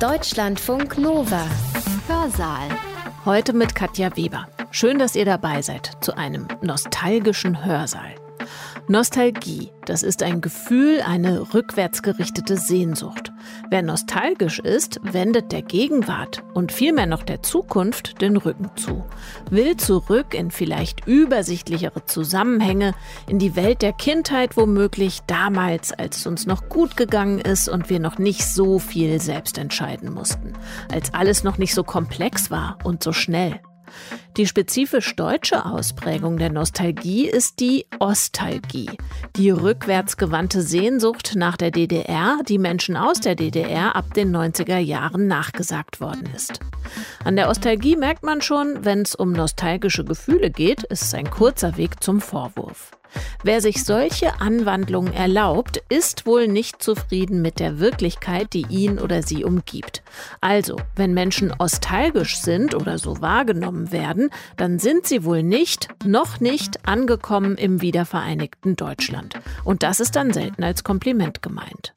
Deutschlandfunk Nova. Hörsaal. Heute mit Katja Weber. Schön, dass ihr dabei seid zu einem nostalgischen Hörsaal. Nostalgie, das ist ein Gefühl, eine rückwärtsgerichtete Sehnsucht. Wer nostalgisch ist, wendet der Gegenwart und vielmehr noch der Zukunft den Rücken zu, will zurück in vielleicht übersichtlichere Zusammenhänge, in die Welt der Kindheit womöglich damals, als es uns noch gut gegangen ist und wir noch nicht so viel selbst entscheiden mussten, als alles noch nicht so komplex war und so schnell. Die spezifisch deutsche Ausprägung der Nostalgie ist die Ostalgie, die rückwärtsgewandte Sehnsucht nach der DDR, die Menschen aus der DDR ab den 90er Jahren nachgesagt worden ist. An der Ostalgie merkt man schon, wenn es um nostalgische Gefühle geht, ist es ein kurzer Weg zum Vorwurf. Wer sich solche Anwandlungen erlaubt, ist wohl nicht zufrieden mit der Wirklichkeit, die ihn oder sie umgibt. Also, wenn Menschen ostalgisch sind oder so wahrgenommen werden, dann sind sie wohl nicht, noch nicht angekommen im wiedervereinigten Deutschland. Und das ist dann selten als Kompliment gemeint.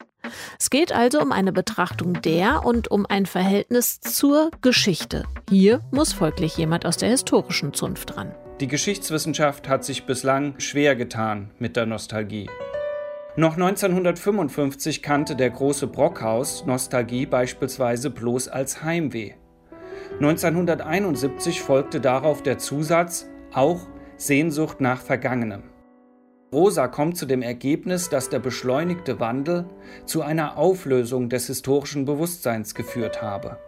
Es geht also um eine Betrachtung der und um ein Verhältnis zur Geschichte. Hier muss folglich jemand aus der historischen Zunft dran. Die Geschichtswissenschaft hat sich bislang schwer getan mit der Nostalgie. Noch 1955 kannte der große Brockhaus Nostalgie beispielsweise bloß als Heimweh. 1971 folgte darauf der Zusatz auch Sehnsucht nach Vergangenem. Rosa kommt zu dem Ergebnis, dass der beschleunigte Wandel zu einer Auflösung des historischen Bewusstseins geführt habe.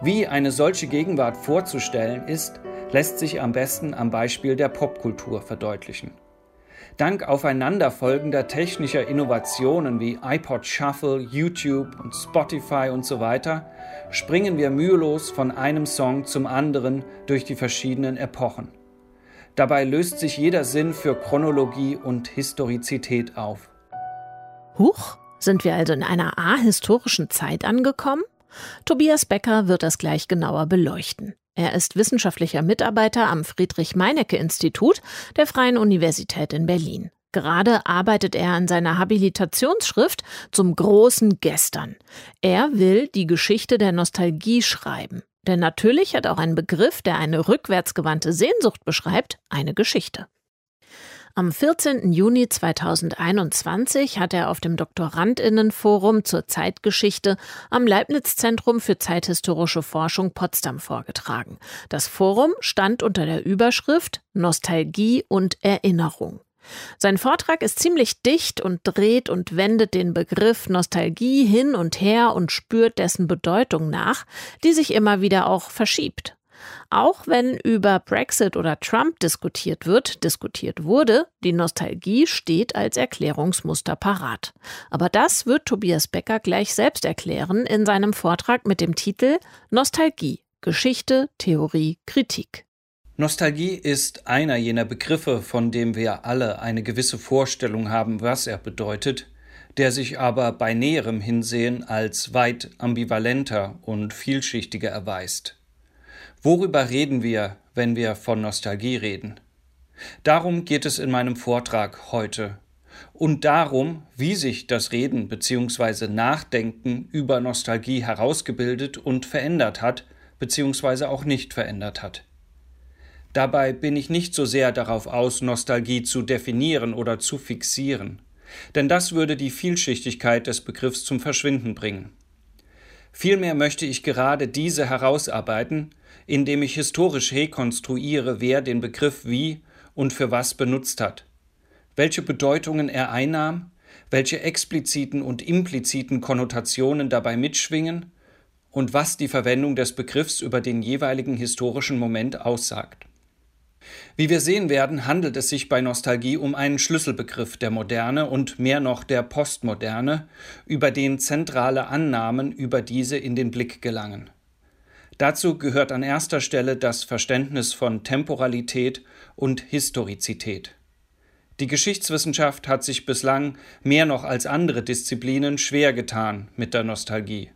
Wie eine solche Gegenwart vorzustellen ist, lässt sich am besten am Beispiel der Popkultur verdeutlichen. Dank aufeinanderfolgender technischer Innovationen wie iPod Shuffle, YouTube und Spotify und so weiter springen wir mühelos von einem Song zum anderen durch die verschiedenen Epochen. Dabei löst sich jeder Sinn für Chronologie und Historizität auf. Huch, sind wir also in einer ahistorischen Zeit angekommen? Tobias Becker wird das gleich genauer beleuchten. Er ist wissenschaftlicher Mitarbeiter am Friedrich-Meinecke-Institut der Freien Universität in Berlin. Gerade arbeitet er an seiner Habilitationsschrift zum großen Gestern. Er will die Geschichte der Nostalgie schreiben. Denn natürlich hat auch ein Begriff, der eine rückwärtsgewandte Sehnsucht beschreibt, eine Geschichte. Am 14. Juni 2021 hat er auf dem Doktorandinnenforum zur Zeitgeschichte am Leibniz-Zentrum für zeithistorische Forschung Potsdam vorgetragen. Das Forum stand unter der Überschrift Nostalgie und Erinnerung. Sein Vortrag ist ziemlich dicht und dreht und wendet den Begriff Nostalgie hin und her und spürt dessen Bedeutung nach, die sich immer wieder auch verschiebt. Auch wenn über Brexit oder Trump diskutiert wird, diskutiert wurde, die Nostalgie steht als Erklärungsmuster parat. Aber das wird Tobias Becker gleich selbst erklären in seinem Vortrag mit dem Titel Nostalgie Geschichte, Theorie, Kritik. Nostalgie ist einer jener Begriffe, von dem wir alle eine gewisse Vorstellung haben, was er bedeutet, der sich aber bei näherem Hinsehen als weit ambivalenter und vielschichtiger erweist. Worüber reden wir, wenn wir von Nostalgie reden? Darum geht es in meinem Vortrag heute und darum, wie sich das Reden bzw. Nachdenken über Nostalgie herausgebildet und verändert hat bzw. auch nicht verändert hat. Dabei bin ich nicht so sehr darauf aus, Nostalgie zu definieren oder zu fixieren, denn das würde die Vielschichtigkeit des Begriffs zum Verschwinden bringen. Vielmehr möchte ich gerade diese herausarbeiten, indem ich historisch rekonstruiere, wer den Begriff wie und für was benutzt hat, welche Bedeutungen er einnahm, welche expliziten und impliziten Konnotationen dabei mitschwingen und was die Verwendung des Begriffs über den jeweiligen historischen Moment aussagt. Wie wir sehen werden, handelt es sich bei Nostalgie um einen Schlüsselbegriff der Moderne und mehr noch der Postmoderne, über den zentrale Annahmen über diese in den Blick gelangen. Dazu gehört an erster Stelle das Verständnis von Temporalität und Historizität. Die Geschichtswissenschaft hat sich bislang mehr noch als andere Disziplinen schwer getan mit der Nostalgie.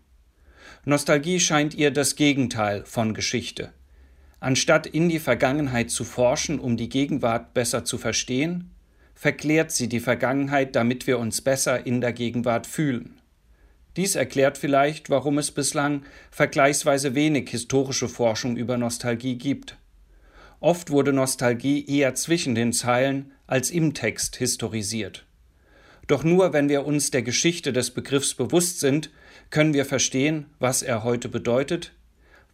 Nostalgie scheint ihr das Gegenteil von Geschichte. Anstatt in die Vergangenheit zu forschen, um die Gegenwart besser zu verstehen, verklärt sie die Vergangenheit, damit wir uns besser in der Gegenwart fühlen. Dies erklärt vielleicht, warum es bislang vergleichsweise wenig historische Forschung über Nostalgie gibt. Oft wurde Nostalgie eher zwischen den Zeilen als im Text historisiert. Doch nur wenn wir uns der Geschichte des Begriffs bewusst sind, können wir verstehen, was er heute bedeutet,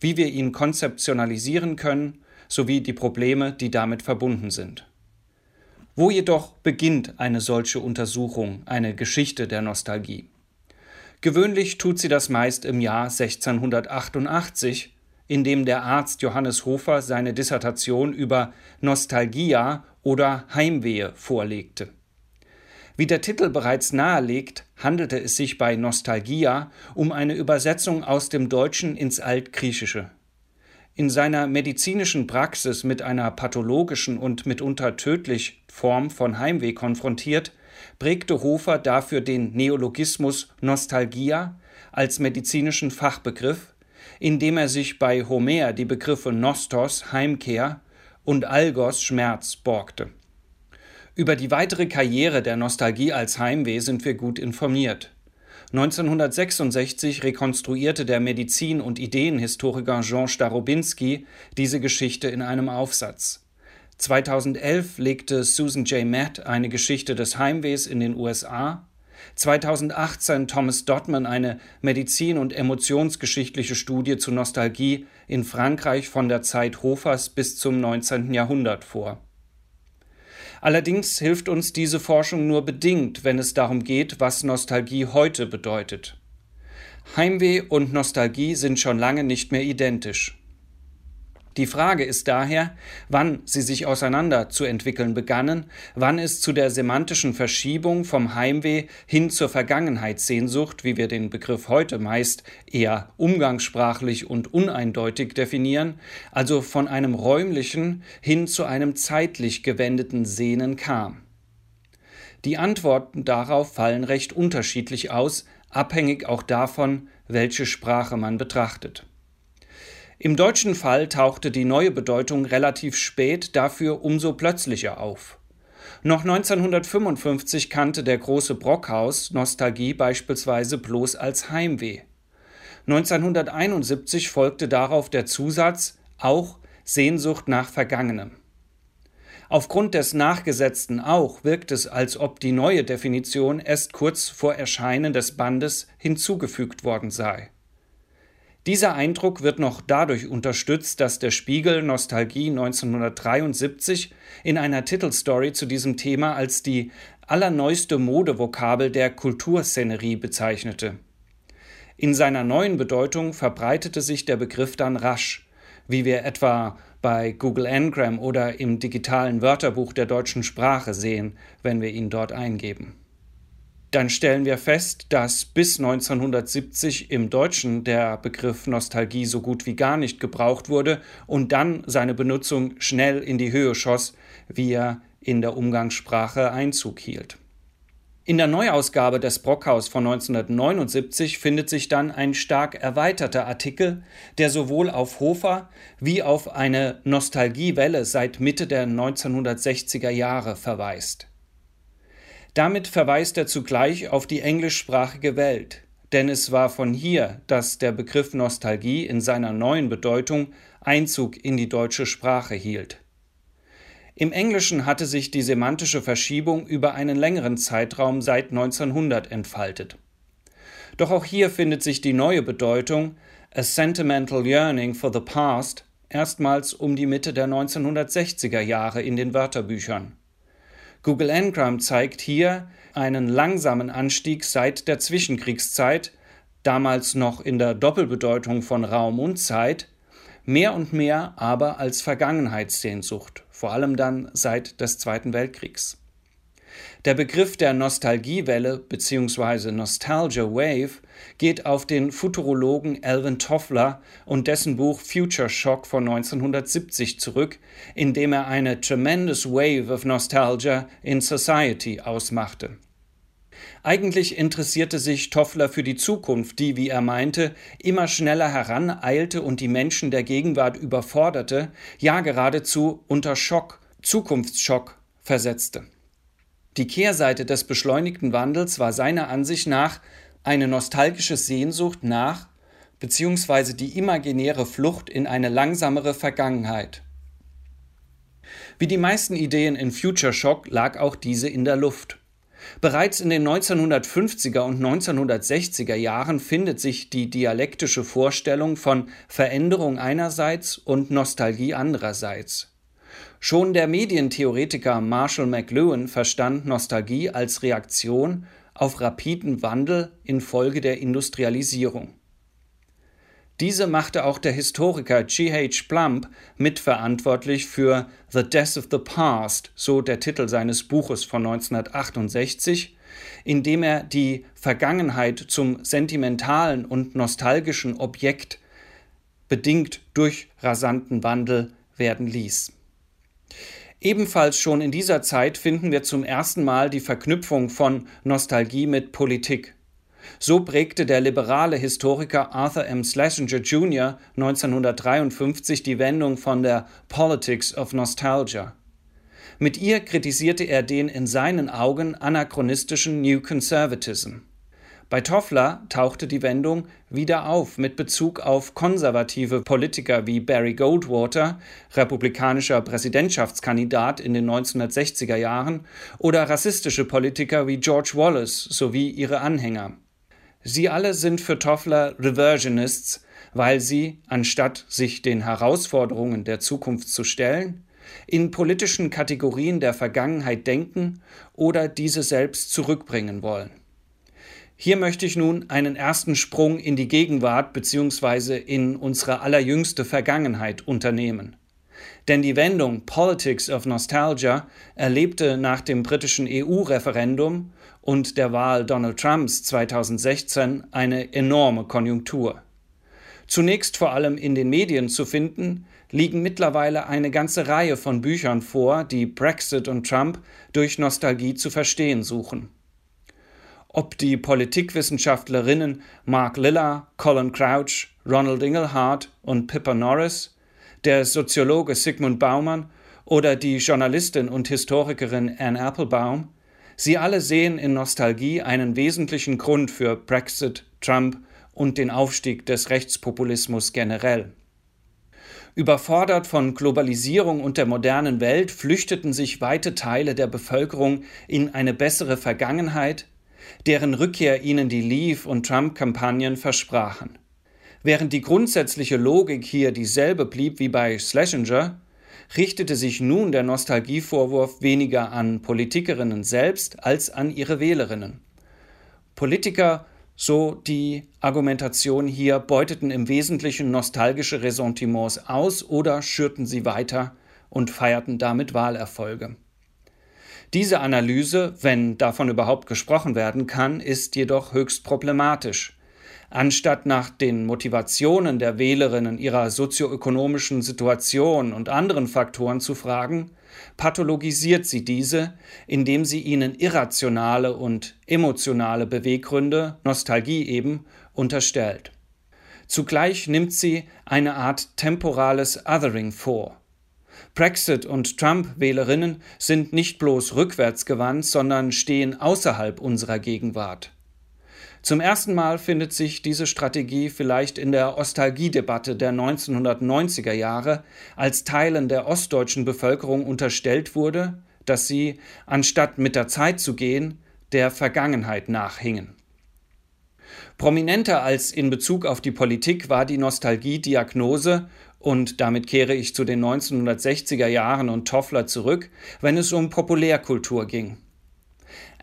wie wir ihn konzeptionalisieren können, sowie die Probleme, die damit verbunden sind. Wo jedoch beginnt eine solche Untersuchung, eine Geschichte der Nostalgie? Gewöhnlich tut sie das meist im Jahr 1688, in dem der Arzt Johannes Hofer seine Dissertation über Nostalgia oder Heimwehe vorlegte. Wie der Titel bereits nahelegt, handelte es sich bei Nostalgia um eine Übersetzung aus dem Deutschen ins Altgriechische. In seiner medizinischen Praxis mit einer pathologischen und mitunter tödlich Form von Heimweh konfrontiert, prägte Hofer dafür den Neologismus Nostalgia als medizinischen Fachbegriff, indem er sich bei Homer die Begriffe Nostos Heimkehr und Algos Schmerz borgte. Über die weitere Karriere der Nostalgie als Heimweh sind wir gut informiert. 1966 rekonstruierte der Medizin- und Ideenhistoriker Jean Starobinski diese Geschichte in einem Aufsatz. 2011 legte Susan J. Matt eine Geschichte des Heimwehs in den USA. 2018 Thomas Dotman eine medizin- und emotionsgeschichtliche Studie zu Nostalgie in Frankreich von der Zeit Hofers bis zum 19. Jahrhundert vor. Allerdings hilft uns diese Forschung nur bedingt, wenn es darum geht, was Nostalgie heute bedeutet. Heimweh und Nostalgie sind schon lange nicht mehr identisch. Die Frage ist daher, wann sie sich auseinander zu entwickeln begannen, wann es zu der semantischen Verschiebung vom Heimweh hin zur Vergangenheitssehnsucht, wie wir den Begriff heute meist eher umgangssprachlich und uneindeutig definieren, also von einem räumlichen hin zu einem zeitlich gewendeten Sehnen kam. Die Antworten darauf fallen recht unterschiedlich aus, abhängig auch davon, welche Sprache man betrachtet. Im deutschen Fall tauchte die neue Bedeutung relativ spät, dafür umso plötzlicher auf. Noch 1955 kannte der große Brockhaus Nostalgie beispielsweise bloß als Heimweh. 1971 folgte darauf der Zusatz auch Sehnsucht nach Vergangenem. Aufgrund des nachgesetzten auch wirkt es, als ob die neue Definition erst kurz vor Erscheinen des Bandes hinzugefügt worden sei. Dieser Eindruck wird noch dadurch unterstützt, dass der Spiegel Nostalgie 1973 in einer Titelstory zu diesem Thema als die allerneueste Modevokabel der Kulturszenerie bezeichnete. In seiner neuen Bedeutung verbreitete sich der Begriff dann rasch, wie wir etwa bei Google Ngram oder im digitalen Wörterbuch der deutschen Sprache sehen, wenn wir ihn dort eingeben dann stellen wir fest, dass bis 1970 im Deutschen der Begriff Nostalgie so gut wie gar nicht gebraucht wurde und dann seine Benutzung schnell in die Höhe schoss, wie er in der Umgangssprache Einzug hielt. In der Neuausgabe des Brockhaus von 1979 findet sich dann ein stark erweiterter Artikel, der sowohl auf Hofer wie auf eine Nostalgiewelle seit Mitte der 1960er Jahre verweist. Damit verweist er zugleich auf die englischsprachige Welt, denn es war von hier, dass der Begriff Nostalgie in seiner neuen Bedeutung Einzug in die deutsche Sprache hielt. Im Englischen hatte sich die semantische Verschiebung über einen längeren Zeitraum seit 1900 entfaltet. Doch auch hier findet sich die neue Bedeutung A Sentimental Yearning for the Past erstmals um die Mitte der 1960er Jahre in den Wörterbüchern. Google Ngram zeigt hier einen langsamen Anstieg seit der Zwischenkriegszeit, damals noch in der Doppelbedeutung von Raum und Zeit, mehr und mehr aber als Vergangenheitssehnsucht, vor allem dann seit des Zweiten Weltkriegs. Der Begriff der Nostalgiewelle bzw. Nostalgia Wave geht auf den Futurologen Alvin Toffler und dessen Buch Future Shock von 1970 zurück, in dem er eine Tremendous Wave of Nostalgia in Society ausmachte. Eigentlich interessierte sich Toffler für die Zukunft, die, wie er meinte, immer schneller heraneilte und die Menschen der Gegenwart überforderte, ja geradezu unter Schock, Zukunftsschock versetzte. Die Kehrseite des beschleunigten Wandels war seiner Ansicht nach eine nostalgische Sehnsucht nach bzw. die imaginäre Flucht in eine langsamere Vergangenheit. Wie die meisten Ideen in Future Shock lag auch diese in der Luft. Bereits in den 1950er und 1960er Jahren findet sich die dialektische Vorstellung von Veränderung einerseits und Nostalgie andererseits. Schon der Medientheoretiker Marshall McLuhan verstand Nostalgie als Reaktion auf rapiden Wandel infolge der Industrialisierung. Diese machte auch der Historiker G.H. Plump mitverantwortlich für The Death of the Past, so der Titel seines Buches von 1968, in dem er die Vergangenheit zum sentimentalen und nostalgischen Objekt bedingt durch rasanten Wandel werden ließ. Ebenfalls schon in dieser Zeit finden wir zum ersten Mal die Verknüpfung von Nostalgie mit Politik. So prägte der liberale Historiker Arthur M. Schlesinger Jr. 1953 die Wendung von der Politics of Nostalgia. Mit ihr kritisierte er den in seinen Augen anachronistischen New Conservatism. Bei Toffler tauchte die Wendung wieder auf mit Bezug auf konservative Politiker wie Barry Goldwater, republikanischer Präsidentschaftskandidat in den 1960er Jahren, oder rassistische Politiker wie George Wallace sowie ihre Anhänger. Sie alle sind für Toffler Reversionists, weil sie, anstatt sich den Herausforderungen der Zukunft zu stellen, in politischen Kategorien der Vergangenheit denken oder diese selbst zurückbringen wollen. Hier möchte ich nun einen ersten Sprung in die Gegenwart bzw. in unsere allerjüngste Vergangenheit unternehmen. Denn die Wendung Politics of Nostalgia erlebte nach dem britischen EU-Referendum und der Wahl Donald Trumps 2016 eine enorme Konjunktur. Zunächst vor allem in den Medien zu finden, liegen mittlerweile eine ganze Reihe von Büchern vor, die Brexit und Trump durch Nostalgie zu verstehen suchen ob die Politikwissenschaftlerinnen Mark Lilla, Colin Crouch, Ronald Inglehart und Pippa Norris, der Soziologe Sigmund Baumann oder die Journalistin und Historikerin Anne Applebaum, sie alle sehen in Nostalgie einen wesentlichen Grund für Brexit, Trump und den Aufstieg des Rechtspopulismus generell. Überfordert von Globalisierung und der modernen Welt flüchteten sich weite Teile der Bevölkerung in eine bessere Vergangenheit, deren Rückkehr ihnen die Leave- und Trump-Kampagnen versprachen. Während die grundsätzliche Logik hier dieselbe blieb wie bei Schlesinger, richtete sich nun der Nostalgievorwurf weniger an Politikerinnen selbst als an ihre Wählerinnen. Politiker, so die Argumentation hier, beuteten im Wesentlichen nostalgische Ressentiments aus oder schürten sie weiter und feierten damit Wahlerfolge. Diese Analyse, wenn davon überhaupt gesprochen werden kann, ist jedoch höchst problematisch. Anstatt nach den Motivationen der Wählerinnen ihrer sozioökonomischen Situation und anderen Faktoren zu fragen, pathologisiert sie diese, indem sie ihnen irrationale und emotionale Beweggründe, Nostalgie eben, unterstellt. Zugleich nimmt sie eine Art temporales Othering vor. Brexit und Trump-Wählerinnen sind nicht bloß rückwärtsgewandt, sondern stehen außerhalb unserer Gegenwart. Zum ersten Mal findet sich diese Strategie vielleicht in der Ostalgiedebatte der 1990er Jahre, als Teilen der ostdeutschen Bevölkerung unterstellt wurde, dass sie, anstatt mit der Zeit zu gehen, der Vergangenheit nachhingen. Prominenter als in Bezug auf die Politik war die Nostalgie-Diagnose und damit kehre ich zu den 1960er Jahren und Toffler zurück, wenn es um Populärkultur ging.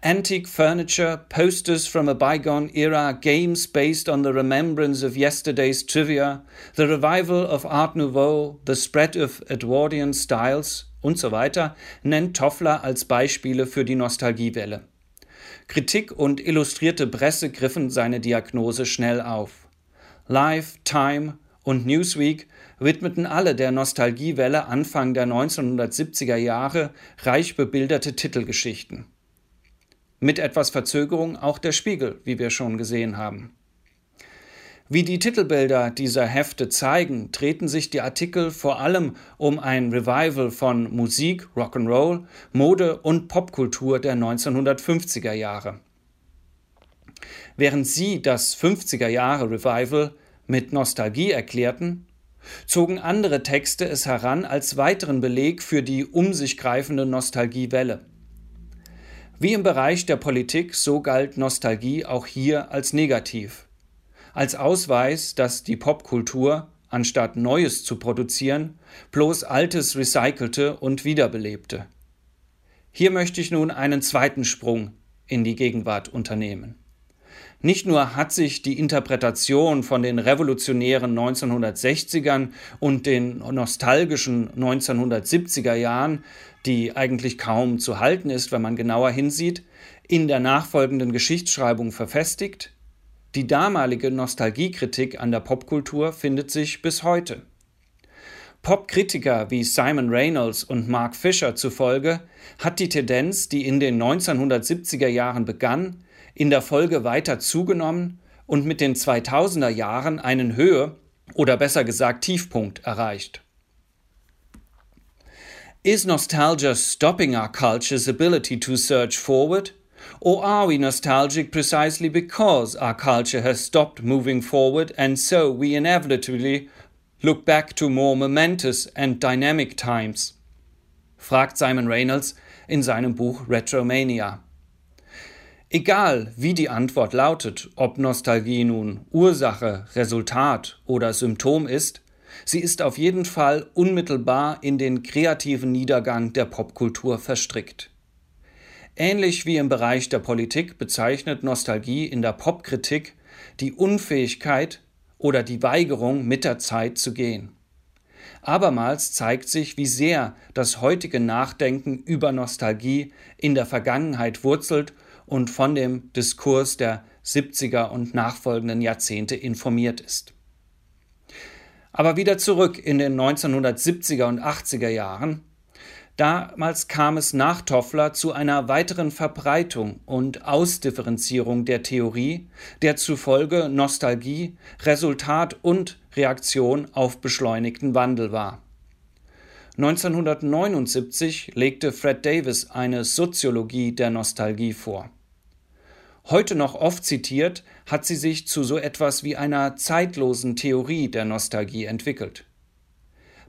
Antique furniture, posters from a bygone era, games based on the remembrance of yesterday's trivia, the revival of Art Nouveau, the spread of Edwardian styles und so weiter nennt Toffler als Beispiele für die Nostalgiewelle. Kritik und illustrierte Presse griffen seine Diagnose schnell auf. Life, Time und Newsweek widmeten alle der Nostalgiewelle Anfang der 1970er Jahre reich bebilderte Titelgeschichten. Mit etwas Verzögerung auch der Spiegel, wie wir schon gesehen haben. Wie die Titelbilder dieser Hefte zeigen, treten sich die Artikel vor allem um ein Revival von Musik, Rock'n'Roll, Mode und Popkultur der 1950er Jahre. Während sie das 50er Jahre Revival mit Nostalgie erklärten, zogen andere Texte es heran als weiteren Beleg für die um sich greifende Nostalgiewelle. Wie im Bereich der Politik, so galt Nostalgie auch hier als negativ, als Ausweis, dass die Popkultur, anstatt Neues zu produzieren, bloß Altes recycelte und wiederbelebte. Hier möchte ich nun einen zweiten Sprung in die Gegenwart unternehmen. Nicht nur hat sich die Interpretation von den revolutionären 1960ern und den nostalgischen 1970er Jahren, die eigentlich kaum zu halten ist, wenn man genauer hinsieht, in der nachfolgenden Geschichtsschreibung verfestigt, die damalige Nostalgiekritik an der Popkultur findet sich bis heute. Popkritiker wie Simon Reynolds und Mark Fisher zufolge hat die Tendenz, die in den 1970er Jahren begann, in der Folge weiter zugenommen und mit den 2000er Jahren einen Höhe oder besser gesagt Tiefpunkt erreicht. Is nostalgia stopping our culture's ability to surge forward? Or are we nostalgic precisely because our culture has stopped moving forward and so we inevitably look back to more momentous and dynamic times? fragt Simon Reynolds in seinem Buch Retromania. Egal wie die Antwort lautet, ob Nostalgie nun Ursache, Resultat oder Symptom ist, sie ist auf jeden Fall unmittelbar in den kreativen Niedergang der Popkultur verstrickt. Ähnlich wie im Bereich der Politik bezeichnet Nostalgie in der Popkritik die Unfähigkeit oder die Weigerung, mit der Zeit zu gehen. Abermals zeigt sich, wie sehr das heutige Nachdenken über Nostalgie in der Vergangenheit wurzelt und von dem Diskurs der 70er und nachfolgenden Jahrzehnte informiert ist. Aber wieder zurück in den 1970er und 80er Jahren. Damals kam es nach Toffler zu einer weiteren Verbreitung und Ausdifferenzierung der Theorie, der zufolge Nostalgie Resultat und Reaktion auf beschleunigten Wandel war. 1979 legte Fred Davis eine Soziologie der Nostalgie vor. Heute noch oft zitiert, hat sie sich zu so etwas wie einer zeitlosen Theorie der Nostalgie entwickelt.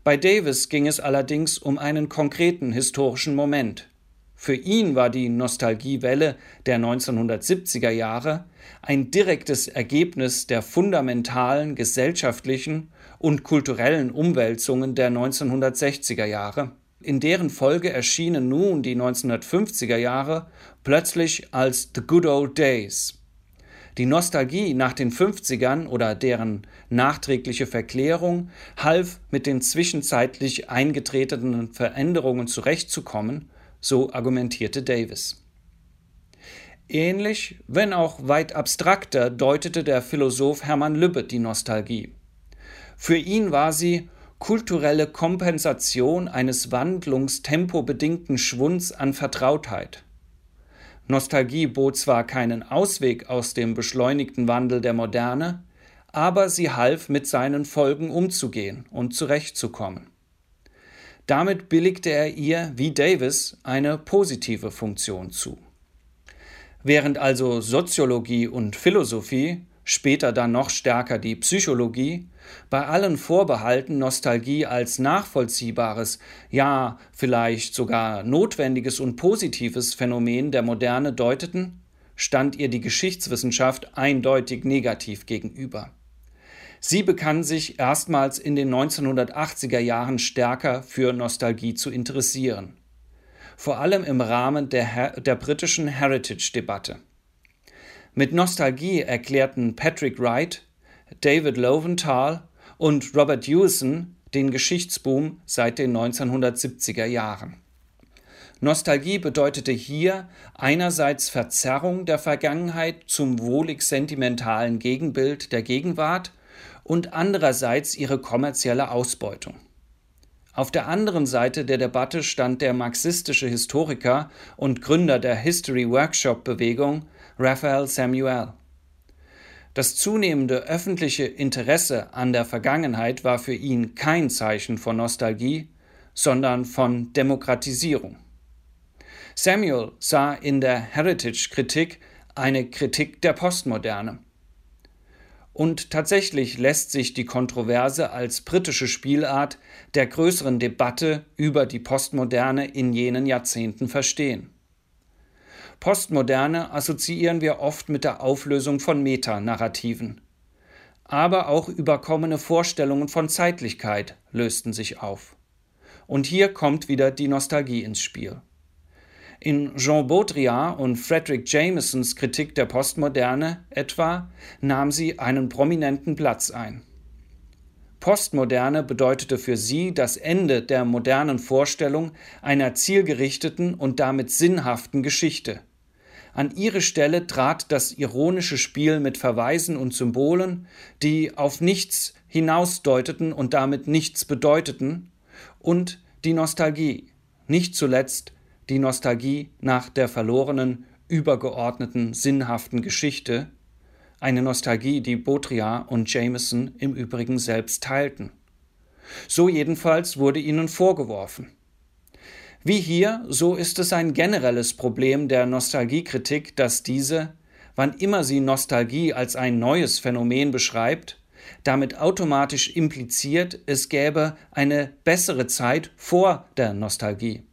Bei Davis ging es allerdings um einen konkreten historischen Moment. Für ihn war die Nostalgiewelle der 1970er Jahre ein direktes Ergebnis der fundamentalen gesellschaftlichen und kulturellen Umwälzungen der 1960er Jahre in deren Folge erschienen nun die 1950er Jahre plötzlich als The Good Old Days. Die Nostalgie nach den 50ern oder deren nachträgliche Verklärung half, mit den zwischenzeitlich eingetretenen Veränderungen zurechtzukommen, so argumentierte Davis. Ähnlich, wenn auch weit abstrakter, deutete der Philosoph Hermann Lübbe die Nostalgie. Für ihn war sie kulturelle Kompensation eines wandlungstempobedingten Schwunds an Vertrautheit. Nostalgie bot zwar keinen Ausweg aus dem beschleunigten Wandel der Moderne, aber sie half, mit seinen Folgen umzugehen und zurechtzukommen. Damit billigte er ihr, wie Davis, eine positive Funktion zu. Während also Soziologie und Philosophie später dann noch stärker die Psychologie, bei allen Vorbehalten Nostalgie als nachvollziehbares, ja vielleicht sogar notwendiges und positives Phänomen der Moderne deuteten, stand ihr die Geschichtswissenschaft eindeutig negativ gegenüber. Sie begann sich erstmals in den 1980er Jahren stärker für Nostalgie zu interessieren, vor allem im Rahmen der, der britischen Heritage-Debatte. Mit Nostalgie erklärten Patrick Wright, David Loventhal und Robert Hewison den Geschichtsboom seit den 1970er Jahren. Nostalgie bedeutete hier einerseits Verzerrung der Vergangenheit zum wohlig sentimentalen Gegenbild der Gegenwart und andererseits ihre kommerzielle Ausbeutung. Auf der anderen Seite der Debatte stand der marxistische Historiker und Gründer der History Workshop Bewegung Raphael Samuel. Das zunehmende öffentliche Interesse an der Vergangenheit war für ihn kein Zeichen von Nostalgie, sondern von Demokratisierung. Samuel sah in der Heritage-Kritik eine Kritik der Postmoderne. Und tatsächlich lässt sich die Kontroverse als britische Spielart der größeren Debatte über die Postmoderne in jenen Jahrzehnten verstehen. Postmoderne assoziieren wir oft mit der Auflösung von Metanarrativen. Aber auch überkommene Vorstellungen von Zeitlichkeit lösten sich auf. Und hier kommt wieder die Nostalgie ins Spiel. In Jean Baudrillard und Frederick Jamesons Kritik der Postmoderne etwa nahm sie einen prominenten Platz ein. Postmoderne bedeutete für sie das Ende der modernen Vorstellung einer zielgerichteten und damit sinnhaften Geschichte. An ihre Stelle trat das ironische Spiel mit Verweisen und Symbolen, die auf nichts hinausdeuteten und damit nichts bedeuteten, und die Nostalgie, nicht zuletzt die Nostalgie nach der verlorenen, übergeordneten, sinnhaften Geschichte, eine Nostalgie, die Baudrillard und Jameson im Übrigen selbst teilten. So jedenfalls wurde ihnen vorgeworfen. Wie hier, so ist es ein generelles Problem der Nostalgiekritik, dass diese, wann immer sie Nostalgie als ein neues Phänomen beschreibt, damit automatisch impliziert, es gäbe eine bessere Zeit vor der Nostalgie.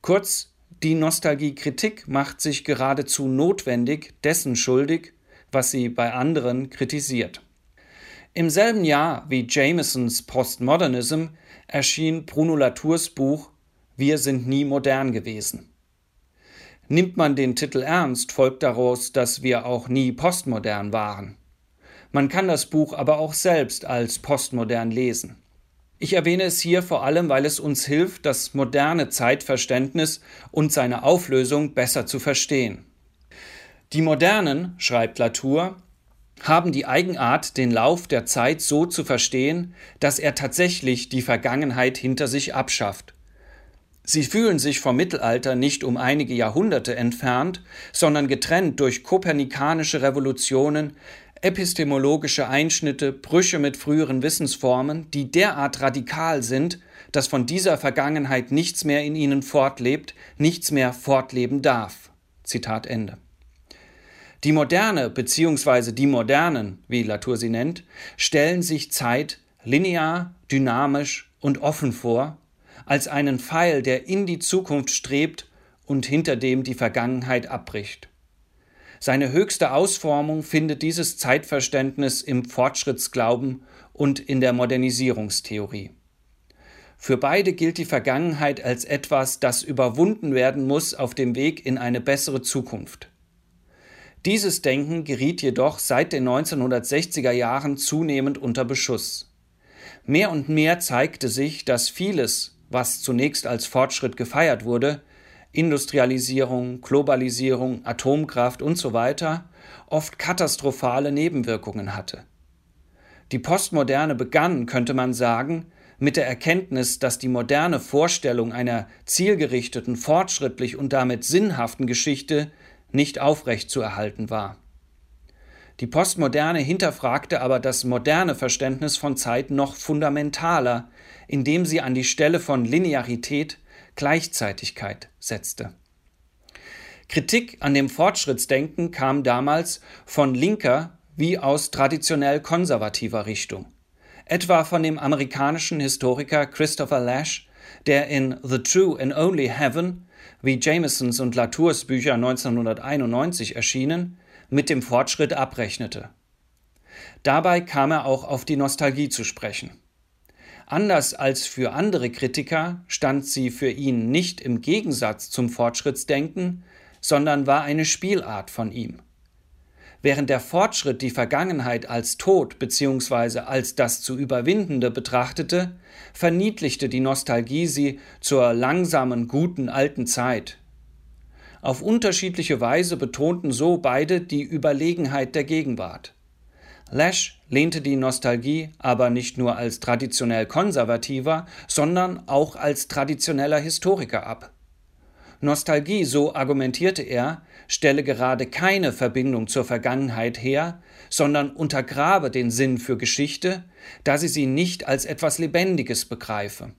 Kurz, die Nostalgiekritik macht sich geradezu notwendig dessen schuldig, was sie bei anderen kritisiert. Im selben Jahr wie Jamesons Postmodernism erschien Bruno Latours Buch Wir sind nie modern gewesen. Nimmt man den Titel ernst, folgt daraus, dass wir auch nie postmodern waren. Man kann das Buch aber auch selbst als postmodern lesen. Ich erwähne es hier vor allem, weil es uns hilft, das moderne Zeitverständnis und seine Auflösung besser zu verstehen. Die Modernen, schreibt Latour, haben die Eigenart, den Lauf der Zeit so zu verstehen, dass er tatsächlich die Vergangenheit hinter sich abschafft. Sie fühlen sich vom Mittelalter nicht um einige Jahrhunderte entfernt, sondern getrennt durch kopernikanische Revolutionen, epistemologische Einschnitte, Brüche mit früheren Wissensformen, die derart radikal sind, dass von dieser Vergangenheit nichts mehr in ihnen fortlebt, nichts mehr fortleben darf. Zitat Ende. Die Moderne bzw. die Modernen, wie Latour sie nennt, stellen sich Zeit linear, dynamisch und offen vor, als einen Pfeil, der in die Zukunft strebt und hinter dem die Vergangenheit abbricht. Seine höchste Ausformung findet dieses Zeitverständnis im Fortschrittsglauben und in der Modernisierungstheorie. Für beide gilt die Vergangenheit als etwas, das überwunden werden muss auf dem Weg in eine bessere Zukunft. Dieses Denken geriet jedoch seit den 1960er Jahren zunehmend unter Beschuss. Mehr und mehr zeigte sich, dass vieles, was zunächst als Fortschritt gefeiert wurde, Industrialisierung, Globalisierung, Atomkraft und so weiter oft katastrophale Nebenwirkungen hatte. Die Postmoderne begann, könnte man sagen, mit der Erkenntnis, dass die moderne Vorstellung einer zielgerichteten, fortschrittlich und damit sinnhaften Geschichte nicht aufrecht zu erhalten war. Die Postmoderne hinterfragte aber das moderne Verständnis von Zeit noch fundamentaler, indem sie an die Stelle von Linearität Gleichzeitigkeit setzte. Kritik an dem Fortschrittsdenken kam damals von linker wie aus traditionell konservativer Richtung. Etwa von dem amerikanischen Historiker Christopher Lash, der in The True and Only Heaven, wie Jamesons und Latours Bücher 1991 erschienen, mit dem Fortschritt abrechnete. Dabei kam er auch auf die Nostalgie zu sprechen. Anders als für andere Kritiker stand sie für ihn nicht im Gegensatz zum Fortschrittsdenken, sondern war eine Spielart von ihm. Während der Fortschritt die Vergangenheit als tot bzw. als das zu überwindende betrachtete, verniedlichte die Nostalgie sie zur langsamen, guten alten Zeit. Auf unterschiedliche Weise betonten so beide die Überlegenheit der Gegenwart. Lash lehnte die Nostalgie aber nicht nur als traditionell konservativer, sondern auch als traditioneller Historiker ab. Nostalgie, so argumentierte er, stelle gerade keine Verbindung zur Vergangenheit her, sondern untergrabe den Sinn für Geschichte, da sie sie nicht als etwas Lebendiges begreife.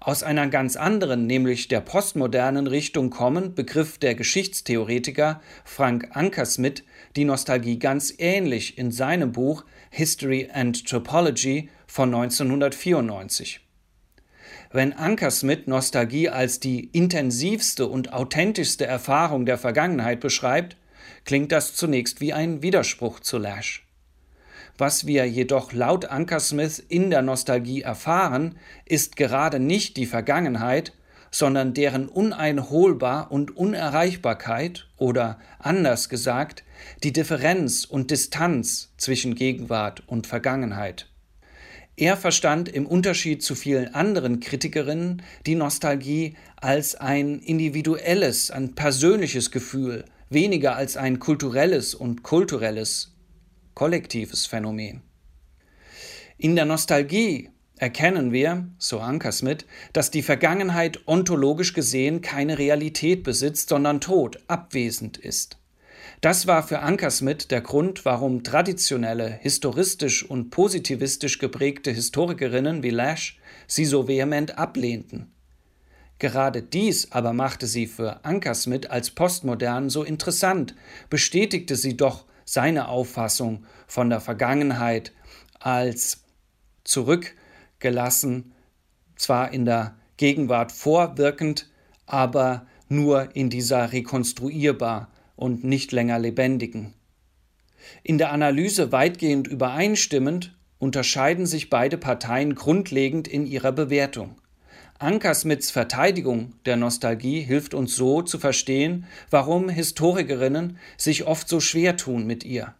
Aus einer ganz anderen, nämlich der postmodernen Richtung kommen, begriff der Geschichtstheoretiker Frank Ankersmith die Nostalgie ganz ähnlich in seinem Buch History and Topology von 1994. Wenn Ankersmith Nostalgie als die intensivste und authentischste Erfahrung der Vergangenheit beschreibt, klingt das zunächst wie ein Widerspruch zu Lash. Was wir jedoch laut Ankersmith in der Nostalgie erfahren, ist gerade nicht die Vergangenheit, sondern deren Uneinholbar und Unerreichbarkeit oder anders gesagt, die Differenz und Distanz zwischen Gegenwart und Vergangenheit. Er verstand im Unterschied zu vielen anderen Kritikerinnen die Nostalgie als ein individuelles, ein persönliches Gefühl, weniger als ein kulturelles und kulturelles, kollektives Phänomen. In der Nostalgie erkennen wir, so Ankersmith, dass die Vergangenheit ontologisch gesehen keine Realität besitzt, sondern tot, abwesend ist. Das war für Ankersmith der Grund, warum traditionelle, historistisch und positivistisch geprägte Historikerinnen wie Lash sie so vehement ablehnten. Gerade dies aber machte sie für Ankersmith als postmodern so interessant, bestätigte sie doch seine Auffassung von der Vergangenheit als zurück gelassen, zwar in der Gegenwart vorwirkend, aber nur in dieser rekonstruierbar und nicht länger lebendigen. In der Analyse weitgehend übereinstimmend unterscheiden sich beide Parteien grundlegend in ihrer Bewertung. Ankersmiths Verteidigung der Nostalgie hilft uns so zu verstehen, warum Historikerinnen sich oft so schwer tun mit ihr.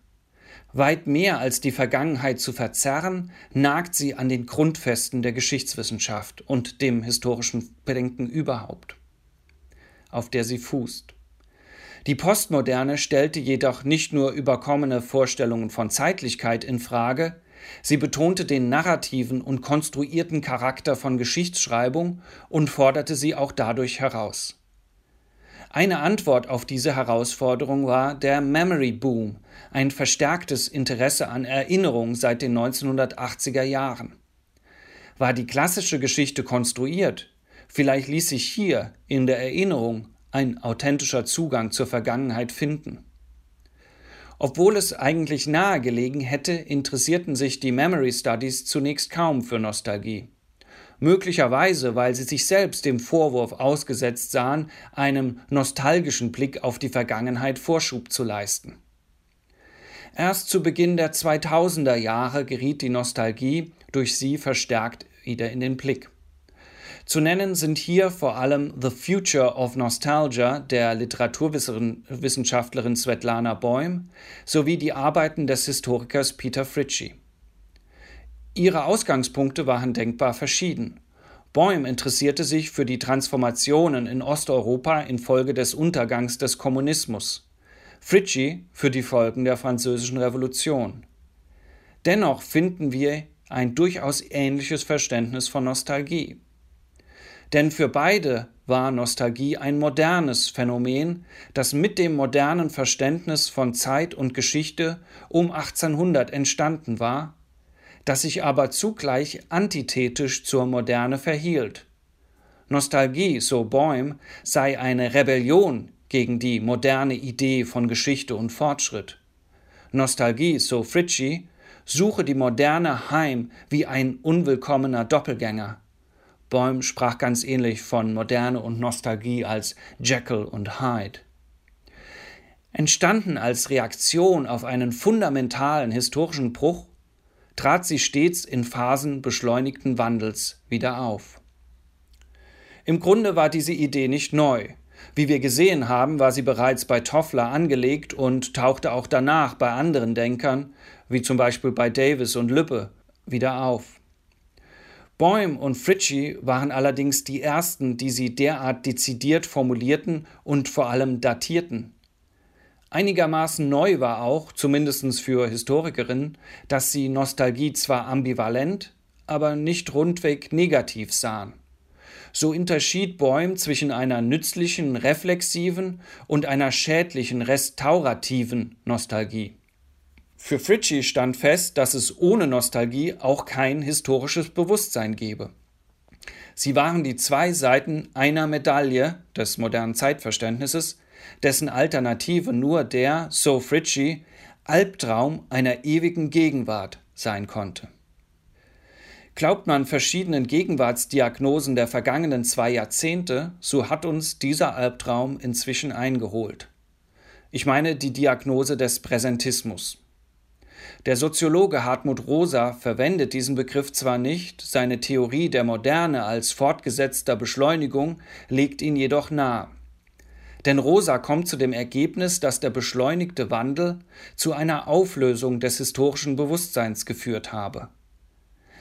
Weit mehr als die Vergangenheit zu verzerren, nagt sie an den Grundfesten der Geschichtswissenschaft und dem historischen Bedenken überhaupt, auf der sie fußt. Die Postmoderne stellte jedoch nicht nur überkommene Vorstellungen von Zeitlichkeit in Frage, sie betonte den narrativen und konstruierten Charakter von Geschichtsschreibung und forderte sie auch dadurch heraus. Eine Antwort auf diese Herausforderung war der Memory Boom, ein verstärktes Interesse an Erinnerung seit den 1980er Jahren. War die klassische Geschichte konstruiert, vielleicht ließ sich hier in der Erinnerung ein authentischer Zugang zur Vergangenheit finden. Obwohl es eigentlich nahe gelegen hätte, interessierten sich die Memory Studies zunächst kaum für Nostalgie möglicherweise weil sie sich selbst dem Vorwurf ausgesetzt sahen, einem nostalgischen Blick auf die Vergangenheit Vorschub zu leisten. Erst zu Beginn der 2000er Jahre geriet die Nostalgie durch sie verstärkt wieder in den Blick. Zu nennen sind hier vor allem The Future of Nostalgia der Literaturwissenschaftlerin Svetlana Boym sowie die Arbeiten des Historikers Peter Fritschi. Ihre Ausgangspunkte waren denkbar verschieden. Bäum interessierte sich für die Transformationen in Osteuropa infolge des Untergangs des Kommunismus, Fritschi für die Folgen der Französischen Revolution. Dennoch finden wir ein durchaus ähnliches Verständnis von Nostalgie. Denn für beide war Nostalgie ein modernes Phänomen, das mit dem modernen Verständnis von Zeit und Geschichte um 1800 entstanden war das sich aber zugleich antithetisch zur Moderne verhielt. Nostalgie, so Bäum, sei eine Rebellion gegen die moderne Idee von Geschichte und Fortschritt. Nostalgie, so Fritschi, suche die Moderne heim wie ein unwillkommener Doppelgänger. Bäum sprach ganz ähnlich von Moderne und Nostalgie als Jekyll und Hyde. Entstanden als Reaktion auf einen fundamentalen historischen Bruch trat sie stets in Phasen beschleunigten Wandels wieder auf. Im Grunde war diese Idee nicht neu. Wie wir gesehen haben, war sie bereits bei Toffler angelegt und tauchte auch danach bei anderen Denkern, wie zum Beispiel bei Davis und Lübbe, wieder auf. Bäum und Fritschi waren allerdings die ersten, die sie derart dezidiert formulierten und vor allem datierten. Einigermaßen neu war auch, zumindest für Historikerinnen, dass sie Nostalgie zwar ambivalent, aber nicht rundweg negativ sahen. So unterschied Bäum zwischen einer nützlichen, reflexiven und einer schädlichen, restaurativen Nostalgie. Für Fritschi stand fest, dass es ohne Nostalgie auch kein historisches Bewusstsein gebe. Sie waren die zwei Seiten einer Medaille des modernen Zeitverständnisses, dessen Alternative nur der, so Fritchie, Albtraum einer ewigen Gegenwart sein konnte. Glaubt man verschiedenen Gegenwartsdiagnosen der vergangenen zwei Jahrzehnte, so hat uns dieser Albtraum inzwischen eingeholt. Ich meine die Diagnose des Präsentismus. Der Soziologe Hartmut Rosa verwendet diesen Begriff zwar nicht, seine Theorie der Moderne als fortgesetzter Beschleunigung legt ihn jedoch nahe. Denn Rosa kommt zu dem Ergebnis, dass der beschleunigte Wandel zu einer Auflösung des historischen Bewusstseins geführt habe.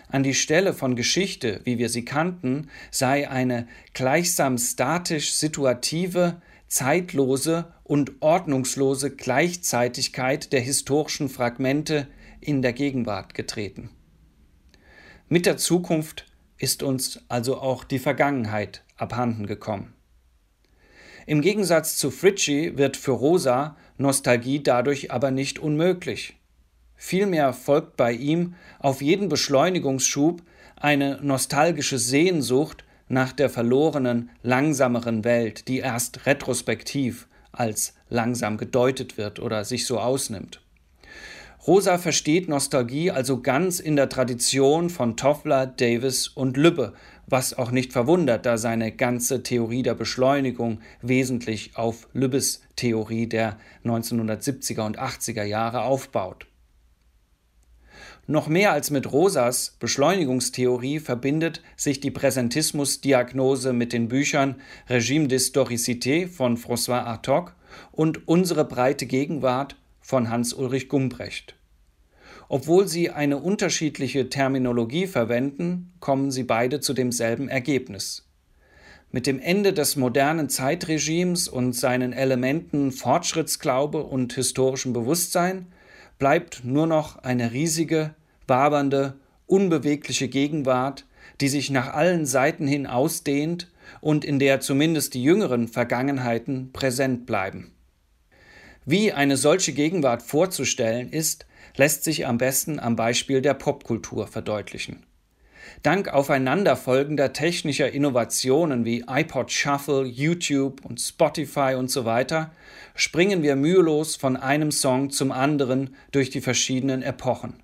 An die Stelle von Geschichte, wie wir sie kannten, sei eine gleichsam statisch situative, zeitlose und ordnungslose Gleichzeitigkeit der historischen Fragmente in der Gegenwart getreten. Mit der Zukunft ist uns also auch die Vergangenheit abhanden gekommen. Im Gegensatz zu Fritchie wird für Rosa Nostalgie dadurch aber nicht unmöglich. Vielmehr folgt bei ihm auf jeden Beschleunigungsschub eine nostalgische Sehnsucht nach der verlorenen, langsameren Welt, die erst retrospektiv als langsam gedeutet wird oder sich so ausnimmt. Rosa versteht Nostalgie also ganz in der Tradition von Toffler, Davis und Lübbe, was auch nicht verwundert, da seine ganze Theorie der Beschleunigung wesentlich auf Lübbes Theorie der 1970er und 80er Jahre aufbaut. Noch mehr als mit Rosas Beschleunigungstheorie verbindet sich die Präsentismusdiagnose mit den Büchern Regime d'historicité von François Artaud und Unsere breite Gegenwart von Hans-Ulrich Gumbrecht. Obwohl sie eine unterschiedliche Terminologie verwenden, kommen sie beide zu demselben Ergebnis. Mit dem Ende des modernen Zeitregimes und seinen Elementen Fortschrittsglaube und historischem Bewusstsein bleibt nur noch eine riesige, wabernde, unbewegliche Gegenwart, die sich nach allen Seiten hin ausdehnt und in der zumindest die jüngeren Vergangenheiten präsent bleiben. Wie eine solche Gegenwart vorzustellen ist, lässt sich am besten am Beispiel der Popkultur verdeutlichen. Dank aufeinanderfolgender technischer Innovationen wie iPod Shuffle, YouTube und Spotify und so weiter springen wir mühelos von einem Song zum anderen durch die verschiedenen Epochen.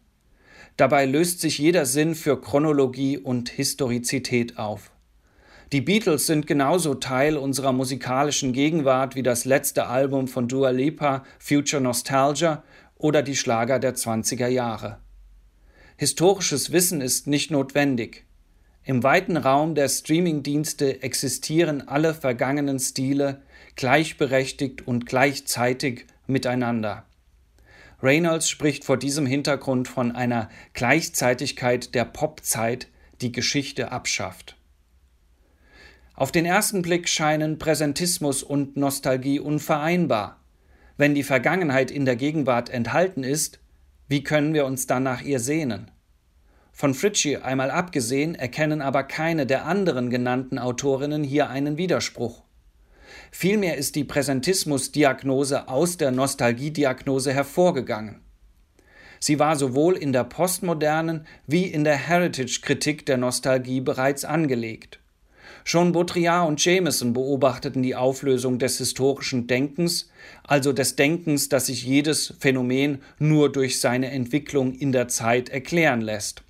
Dabei löst sich jeder Sinn für Chronologie und Historizität auf. Die Beatles sind genauso Teil unserer musikalischen Gegenwart wie das letzte Album von Dua Lipa, Future Nostalgia oder die Schlager der 20er Jahre. Historisches Wissen ist nicht notwendig. Im weiten Raum der Streamingdienste existieren alle vergangenen Stile gleichberechtigt und gleichzeitig miteinander. Reynolds spricht vor diesem Hintergrund von einer Gleichzeitigkeit der Popzeit, die Geschichte abschafft. Auf den ersten Blick scheinen Präsentismus und Nostalgie unvereinbar. Wenn die Vergangenheit in der Gegenwart enthalten ist, wie können wir uns dann nach ihr sehnen? Von Fritchie einmal abgesehen erkennen aber keine der anderen genannten Autorinnen hier einen Widerspruch. Vielmehr ist die Präsentismusdiagnose aus der Nostalgiediagnose hervorgegangen. Sie war sowohl in der postmodernen wie in der Heritage-Kritik der Nostalgie bereits angelegt. Schon Baudrillard und Jameson beobachteten die Auflösung des historischen Denkens, also des Denkens, dass sich jedes Phänomen nur durch seine Entwicklung in der Zeit erklären lässt.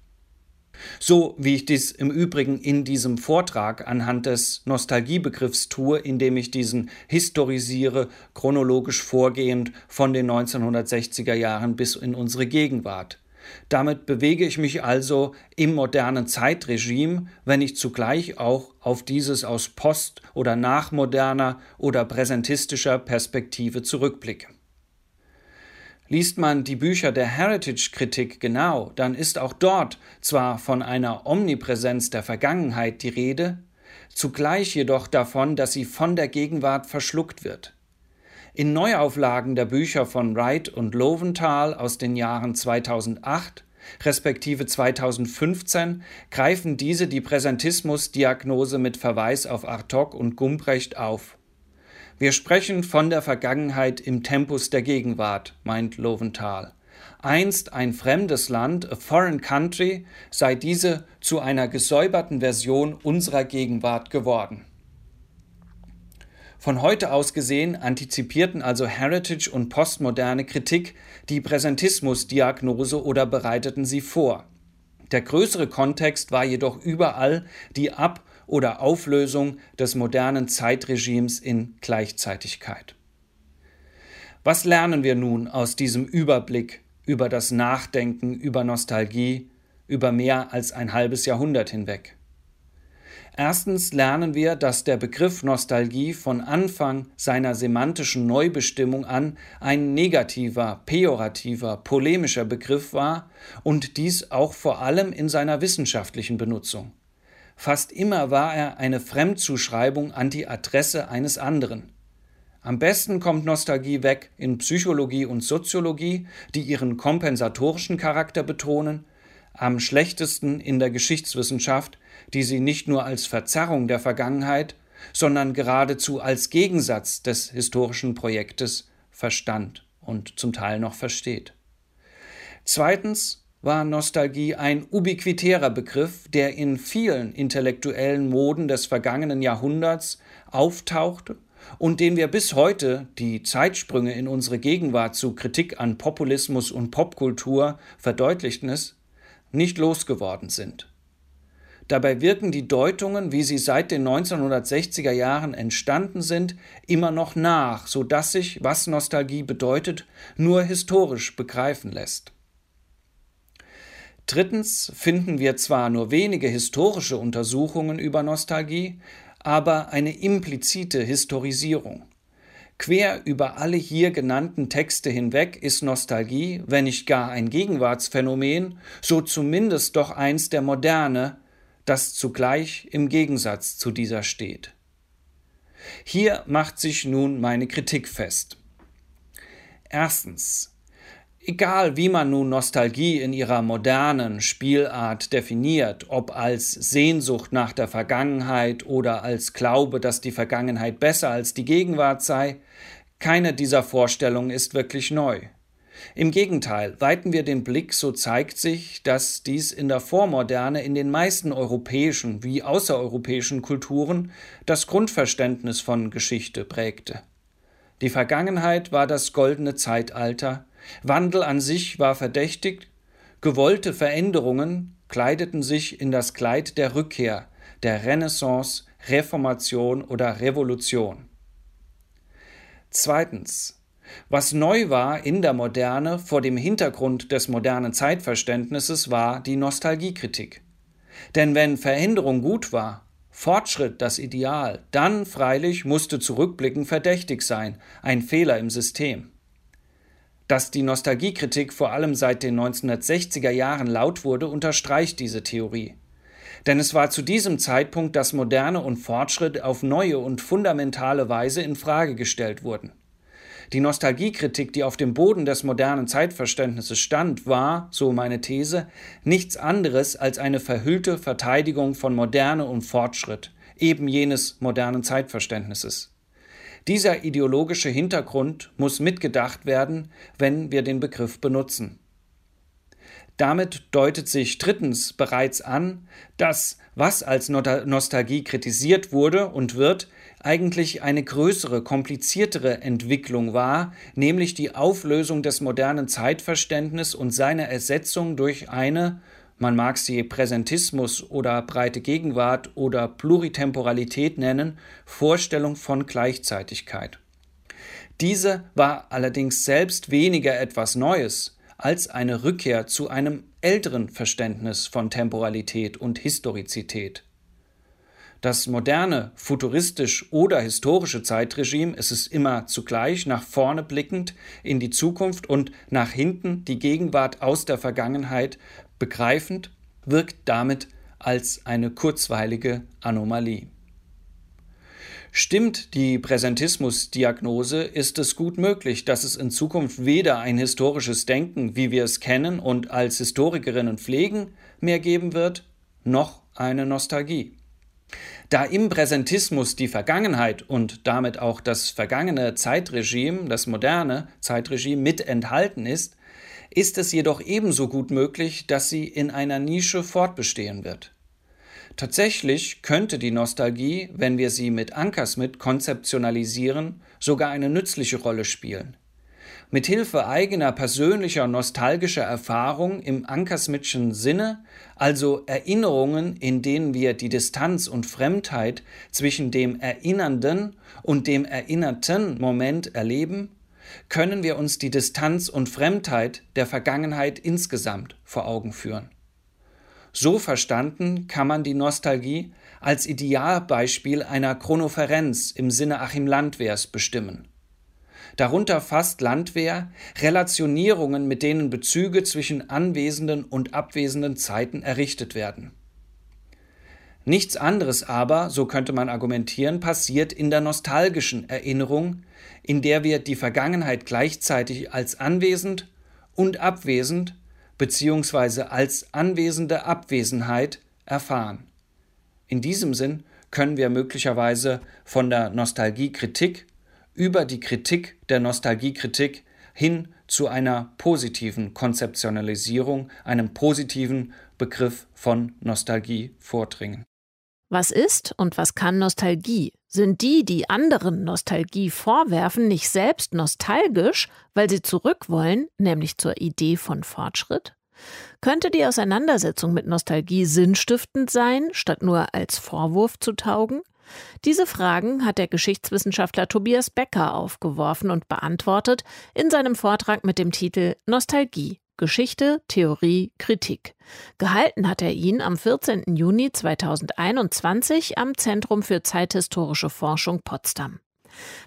So wie ich dies im Übrigen in diesem Vortrag anhand des Nostalgiebegriffs tue, indem ich diesen historisiere, chronologisch vorgehend von den 1960er Jahren bis in unsere Gegenwart. Damit bewege ich mich also im modernen Zeitregime, wenn ich zugleich auch auf dieses aus post- oder nachmoderner oder präsentistischer Perspektive zurückblicke. Liest man die Bücher der Heritage-Kritik genau, dann ist auch dort zwar von einer Omnipräsenz der Vergangenheit die Rede, zugleich jedoch davon, dass sie von der Gegenwart verschluckt wird. In Neuauflagen der Bücher von Wright und Lowenthal aus den Jahren 2008 respektive 2015 greifen diese die Präsentismusdiagnose mit Verweis auf Artok und Gumbrecht auf. Wir sprechen von der Vergangenheit im Tempus der Gegenwart, meint Lowenthal. einst ein fremdes Land, a foreign country, sei diese zu einer gesäuberten Version unserer Gegenwart geworden. Von heute aus gesehen antizipierten also Heritage und postmoderne Kritik die Präsentismusdiagnose oder bereiteten sie vor. Der größere Kontext war jedoch überall die Ab- oder Auflösung des modernen Zeitregimes in Gleichzeitigkeit. Was lernen wir nun aus diesem Überblick über das Nachdenken, über Nostalgie, über mehr als ein halbes Jahrhundert hinweg? Erstens lernen wir, dass der Begriff Nostalgie von Anfang seiner semantischen Neubestimmung an ein negativer, pejorativer, polemischer Begriff war und dies auch vor allem in seiner wissenschaftlichen Benutzung. Fast immer war er eine Fremdzuschreibung an die Adresse eines anderen. Am besten kommt Nostalgie weg in Psychologie und Soziologie, die ihren kompensatorischen Charakter betonen, am schlechtesten in der Geschichtswissenschaft, die sie nicht nur als Verzerrung der Vergangenheit, sondern geradezu als Gegensatz des historischen Projektes verstand und zum Teil noch versteht. Zweitens war Nostalgie ein ubiquitärer Begriff, der in vielen intellektuellen Moden des vergangenen Jahrhunderts auftauchte und den wir bis heute die Zeitsprünge in unsere Gegenwart zu Kritik an Populismus und Popkultur verdeutlichten es, nicht losgeworden sind. Dabei wirken die Deutungen, wie sie seit den 1960er Jahren entstanden sind, immer noch nach, so dass sich, was Nostalgie bedeutet, nur historisch begreifen lässt. Drittens finden wir zwar nur wenige historische Untersuchungen über Nostalgie, aber eine implizite Historisierung. Quer über alle hier genannten Texte hinweg ist Nostalgie, wenn nicht gar ein Gegenwartsphänomen, so zumindest doch eins der Moderne, das zugleich im Gegensatz zu dieser steht. Hier macht sich nun meine Kritik fest. Erstens. Egal wie man nun Nostalgie in ihrer modernen Spielart definiert, ob als Sehnsucht nach der Vergangenheit oder als Glaube, dass die Vergangenheit besser als die Gegenwart sei, keine dieser Vorstellungen ist wirklich neu. Im Gegenteil, weiten wir den Blick, so zeigt sich, dass dies in der Vormoderne in den meisten europäischen wie außereuropäischen Kulturen das Grundverständnis von Geschichte prägte. Die Vergangenheit war das goldene Zeitalter, Wandel an sich war verdächtig, gewollte Veränderungen kleideten sich in das Kleid der Rückkehr, der Renaissance, Reformation oder Revolution. Zweitens. Was neu war in der Moderne vor dem Hintergrund des modernen Zeitverständnisses war die Nostalgiekritik. Denn wenn Veränderung gut war, Fortschritt das Ideal, dann freilich musste zurückblicken verdächtig sein, ein Fehler im System. Dass die Nostalgiekritik vor allem seit den 1960er Jahren laut wurde, unterstreicht diese Theorie. Denn es war zu diesem Zeitpunkt, dass Moderne und Fortschritt auf neue und fundamentale Weise in Frage gestellt wurden. Die Nostalgiekritik, die auf dem Boden des modernen Zeitverständnisses stand, war, so meine These, nichts anderes als eine verhüllte Verteidigung von Moderne und Fortschritt, eben jenes modernen Zeitverständnisses. Dieser ideologische Hintergrund muss mitgedacht werden, wenn wir den Begriff benutzen. Damit deutet sich drittens bereits an, dass was als Nostalgie kritisiert wurde und wird, eigentlich eine größere, kompliziertere Entwicklung war, nämlich die Auflösung des modernen Zeitverständnisses und seine Ersetzung durch eine, man mag sie Präsentismus oder breite Gegenwart oder Pluritemporalität nennen, Vorstellung von Gleichzeitigkeit. Diese war allerdings selbst weniger etwas Neues, als eine Rückkehr zu einem älteren Verständnis von Temporalität und Historizität. Das moderne, futuristisch oder historische Zeitregime ist es immer zugleich nach vorne blickend in die Zukunft und nach hinten die Gegenwart aus der Vergangenheit begreifend, wirkt damit als eine kurzweilige Anomalie. Stimmt die Präsentismusdiagnose, ist es gut möglich, dass es in Zukunft weder ein historisches Denken, wie wir es kennen und als Historikerinnen pflegen, mehr geben wird, noch eine Nostalgie. Da im Präsentismus die Vergangenheit und damit auch das vergangene Zeitregime, das moderne Zeitregime mit enthalten ist, ist es jedoch ebenso gut möglich, dass sie in einer Nische fortbestehen wird. Tatsächlich könnte die Nostalgie, wenn wir sie mit Ankersmith konzeptionalisieren, sogar eine nützliche Rolle spielen. Mithilfe eigener persönlicher nostalgischer Erfahrung im Ankersmithschen Sinne, also Erinnerungen, in denen wir die Distanz und Fremdheit zwischen dem erinnernden und dem erinnerten Moment erleben, können wir uns die Distanz und Fremdheit der Vergangenheit insgesamt vor Augen führen. So verstanden kann man die Nostalgie als Idealbeispiel einer Chronoferenz im Sinne Achim Landwehrs bestimmen. Darunter fasst Landwehr Relationierungen, mit denen Bezüge zwischen anwesenden und abwesenden Zeiten errichtet werden. Nichts anderes aber, so könnte man argumentieren, passiert in der nostalgischen Erinnerung, in der wir die Vergangenheit gleichzeitig als anwesend und abwesend beziehungsweise als anwesende Abwesenheit erfahren. In diesem Sinn können wir möglicherweise von der Nostalgiekritik über die Kritik der Nostalgiekritik hin zu einer positiven Konzeptionalisierung, einem positiven Begriff von Nostalgie vordringen. Was ist und was kann Nostalgie? Sind die, die anderen Nostalgie vorwerfen, nicht selbst nostalgisch, weil sie zurück wollen, nämlich zur Idee von Fortschritt? Könnte die Auseinandersetzung mit Nostalgie sinnstiftend sein, statt nur als Vorwurf zu taugen? Diese Fragen hat der Geschichtswissenschaftler Tobias Becker aufgeworfen und beantwortet in seinem Vortrag mit dem Titel Nostalgie Geschichte, Theorie, Kritik. Gehalten hat er ihn am 14. Juni 2021 am Zentrum für zeithistorische Forschung Potsdam.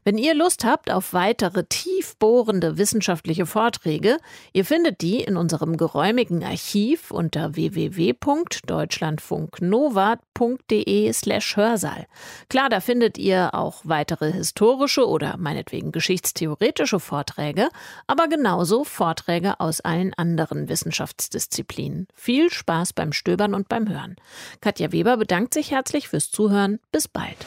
Wenn ihr Lust habt auf weitere tiefbohrende wissenschaftliche Vorträge, ihr findet die in unserem geräumigen Archiv unter www.deutschlandfunknova.de/slash Hörsaal. Klar, da findet ihr auch weitere historische oder meinetwegen geschichtstheoretische Vorträge, aber genauso Vorträge aus allen anderen Wissenschaftsdisziplinen. Viel Spaß beim Stöbern und beim Hören. Katja Weber bedankt sich herzlich fürs Zuhören. Bis bald.